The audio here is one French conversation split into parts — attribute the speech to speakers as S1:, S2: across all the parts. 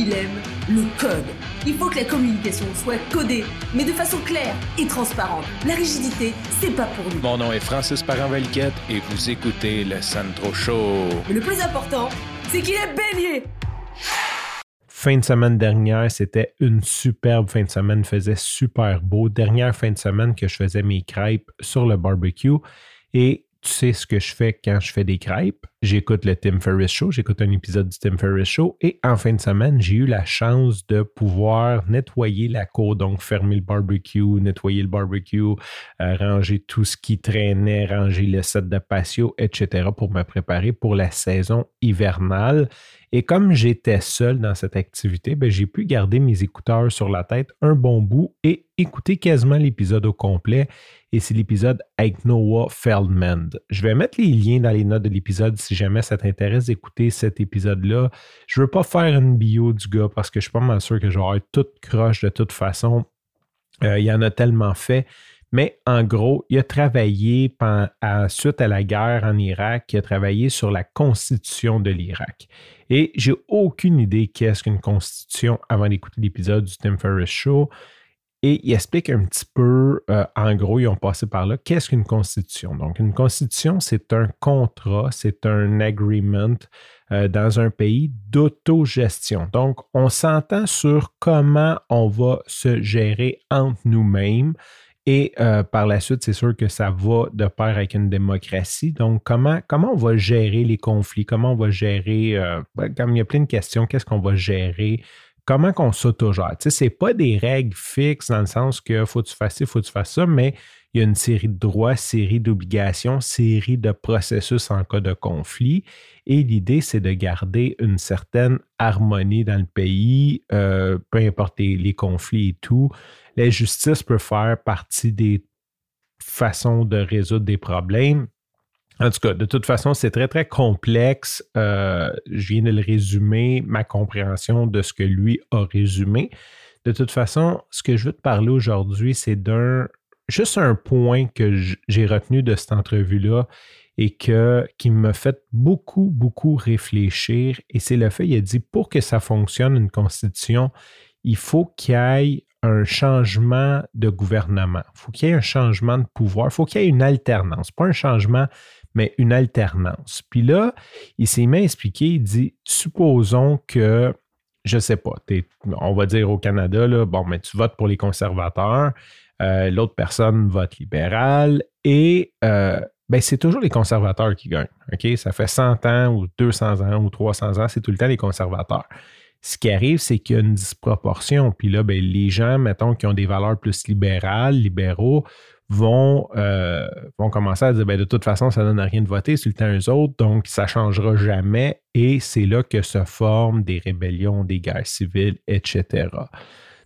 S1: il aime le code. Il faut que la communication soit codée, mais de façon claire et transparente. La rigidité, c'est pas pour nous.
S2: Mon nom est Francis Parent-Valquette et vous écoutez le Sandro Show.
S1: Mais le plus important, c'est qu'il est bélier.
S3: Fin de semaine dernière, c'était une superbe fin de semaine, il faisait super beau. Dernière fin de semaine que je faisais mes crêpes sur le barbecue et tu sais ce que je fais quand je fais des crêpes? J'écoute le Tim Ferriss Show, j'écoute un épisode du Tim Ferriss Show et en fin de semaine, j'ai eu la chance de pouvoir nettoyer la cour, donc fermer le barbecue, nettoyer le barbecue, euh, ranger tout ce qui traînait, ranger le set de patio, etc. pour me préparer pour la saison hivernale. Et comme j'étais seul dans cette activité, ben, j'ai pu garder mes écouteurs sur la tête un bon bout et écouter quasiment l'épisode au complet. Et c'est l'épisode avec Noah Feldman. Je vais mettre les liens dans les notes de l'épisode si jamais ça t'intéresse d'écouter cet épisode-là. Je ne veux pas faire une bio du gars parce que je suis pas mal sûr que j'aurai toute croche de toute façon. Euh, il y en a tellement fait. Mais en gros, il a travaillé suite à la guerre en Irak, il a travaillé sur la constitution de l'Irak. Et j'ai aucune idée qu'est-ce qu'une constitution avant d'écouter l'épisode du Tim Ferriss Show. Et il explique un petit peu, euh, en gros, ils ont passé par là, qu'est-ce qu'une constitution? Donc, une constitution, c'est un contrat, c'est un agreement euh, dans un pays d'autogestion. Donc, on s'entend sur comment on va se gérer entre nous-mêmes et euh, par la suite, c'est sûr que ça va de pair avec une démocratie. Donc, comment, comment on va gérer les conflits? Comment on va gérer, ben, comme il y a plein de questions, qu'est-ce qu'on va gérer? Comment qu'on s'autogère? Tu sais, ce n'est pas des règles fixes dans le sens que faut que tu fasses ci, faut que tu fasses ça, mais il y a une série de droits, série d'obligations, série de processus en cas de conflit. Et l'idée, c'est de garder une certaine harmonie dans le pays, euh, peu importe les, conflits et tout. La justice peut faire partie des façons de résoudre des problèmes. En tout cas, de toute façon, c'est très, très complexe. Euh, je viens de le résumer, ma compréhension de ce que lui a résumé. De toute façon, ce que je veux te parler aujourd'hui, c'est d'un juste un point que j'ai retenu de cette entrevue-là et qui me fait beaucoup, beaucoup réfléchir. Et c'est le fait, il a dit, pour que ça fonctionne, une constitution, il faut qu'il y ait un changement de gouvernement. Il faut qu'il y ait un changement de pouvoir. Il faut qu'il y ait une alternance. Pas un changement, mais une alternance. Puis là, il s'est mis à expliquer, il dit, supposons que, je ne sais pas, on va dire au Canada, là, bon, mais tu votes pour les conservateurs, euh, l'autre personne vote libéral et euh, ben, c'est toujours les conservateurs qui gagnent. OK? Ça fait 100 ans ou 200 ans ou 300 ans, c'est tout le temps les conservateurs. Ce qui arrive, c'est qu'il y a une disproportion. Puis là, ben, les gens, mettons, qui ont des valeurs plus libérales, libéraux, vont, euh, vont commencer à dire ben, de toute façon, ça ne donne rien de voter, c'est le temps eux autres, donc ça ne changera jamais. Et c'est là que se forment des rébellions, des guerres civiles, etc.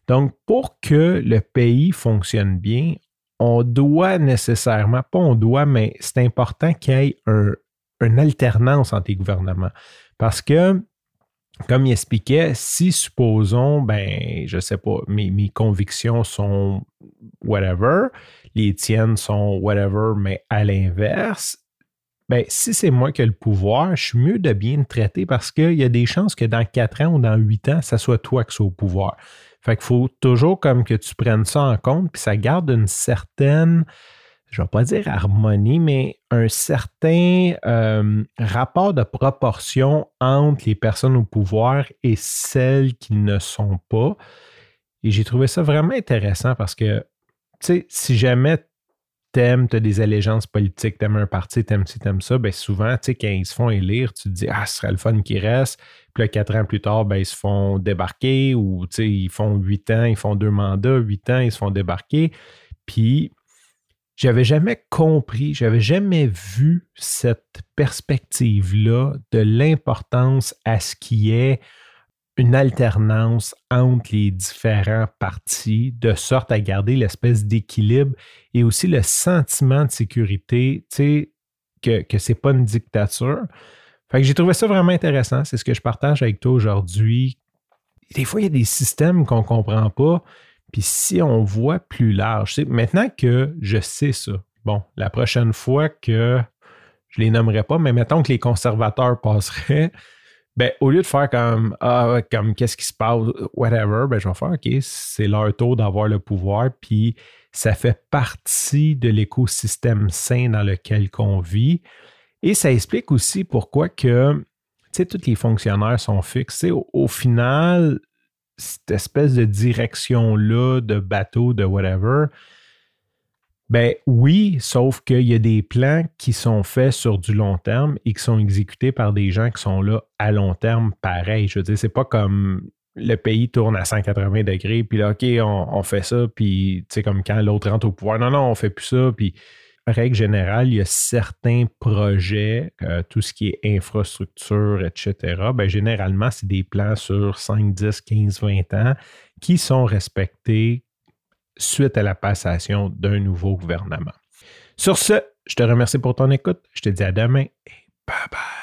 S3: Donc, pour que le pays fonctionne bien, on doit nécessairement, pas on doit, mais c'est important qu'il y ait une alternance entre les gouvernements. Parce que, comme il expliquait, si supposons, ben, je sais pas, mes, convictions sont whatever, les tiennes sont whatever, mais à l'inverse, ben, si c'est moi qui ai le pouvoir, je suis mieux de bien traiter parce qu'il y a des chances que dans quatre ans ou dans huit ans, ça soit toi qui sois au pouvoir. Fait qu'il faut toujours comme que tu prennes ça en compte, puis ça garde une certaine, je ne vais pas dire harmonie, mais un certain euh, rapport de proportion entre les personnes au pouvoir et celles qui ne sont pas. Et j'ai trouvé ça vraiment intéressant parce que, tu sais, si jamais t'aimes, tu as des allégeances politiques, t'aimes un parti, t'aimes ci, t'aimes ça, bien souvent, tu sais, quand ils se font élire, tu te dis, ah, ce serait le fun qui reste. Puis là, quatre ans plus tard, ben, ils se font débarquer ou, tu sais, ils font huit ans, ils font deux mandats, huit ans, ils se font débarquer. Puis, j'avais jamais compris, j'avais jamais vu cette perspective-là de l'importance à ce qui est une alternance entre les différents partis de sorte à garder l'espèce d'équilibre et aussi le sentiment de sécurité, tu sais, que, ce n'est pas une dictature. Fait que j'ai trouvé ça vraiment intéressant. C'est ce que je partage avec toi aujourd'hui. Des fois, il y a des systèmes qu'on ne comprend pas. Puis si on voit plus large, maintenant que je sais ça, bon, la prochaine fois que je les nommerai pas, mais mettons que les conservateurs passeraient, ben, au lieu de faire comme, ah, comme qu'est-ce qui se passe, whatever, ben, je vais faire, OK, c'est leur tour d'avoir le pouvoir, puis ça fait partie de l'écosystème sain dans lequel on vit. Et ça explique aussi pourquoi que, tous les fonctionnaires sont fixés. Au, final, cette espèce de direction-là, de bateau, de whatever, ben oui, sauf qu'il y a des plans qui sont faits sur du long terme et qui sont exécutés par des gens qui sont là à long terme pareil. Je veux dire, c'est pas comme le pays tourne à 180 degrés, puis là, OK, on, fait ça, puis tu sais, comme quand l'autre rentre au pouvoir, non, non, on fait plus ça, puis règle générale, il y a certains projets, euh, tout ce qui est infrastructure, etc. Ben, généralement, c'est des plans sur 5, 10, 15, 20 ans qui sont respectés suite à la passation d'un nouveau gouvernement. Sur ce, je te remercie pour ton écoute. Je te dis à demain et bye bye.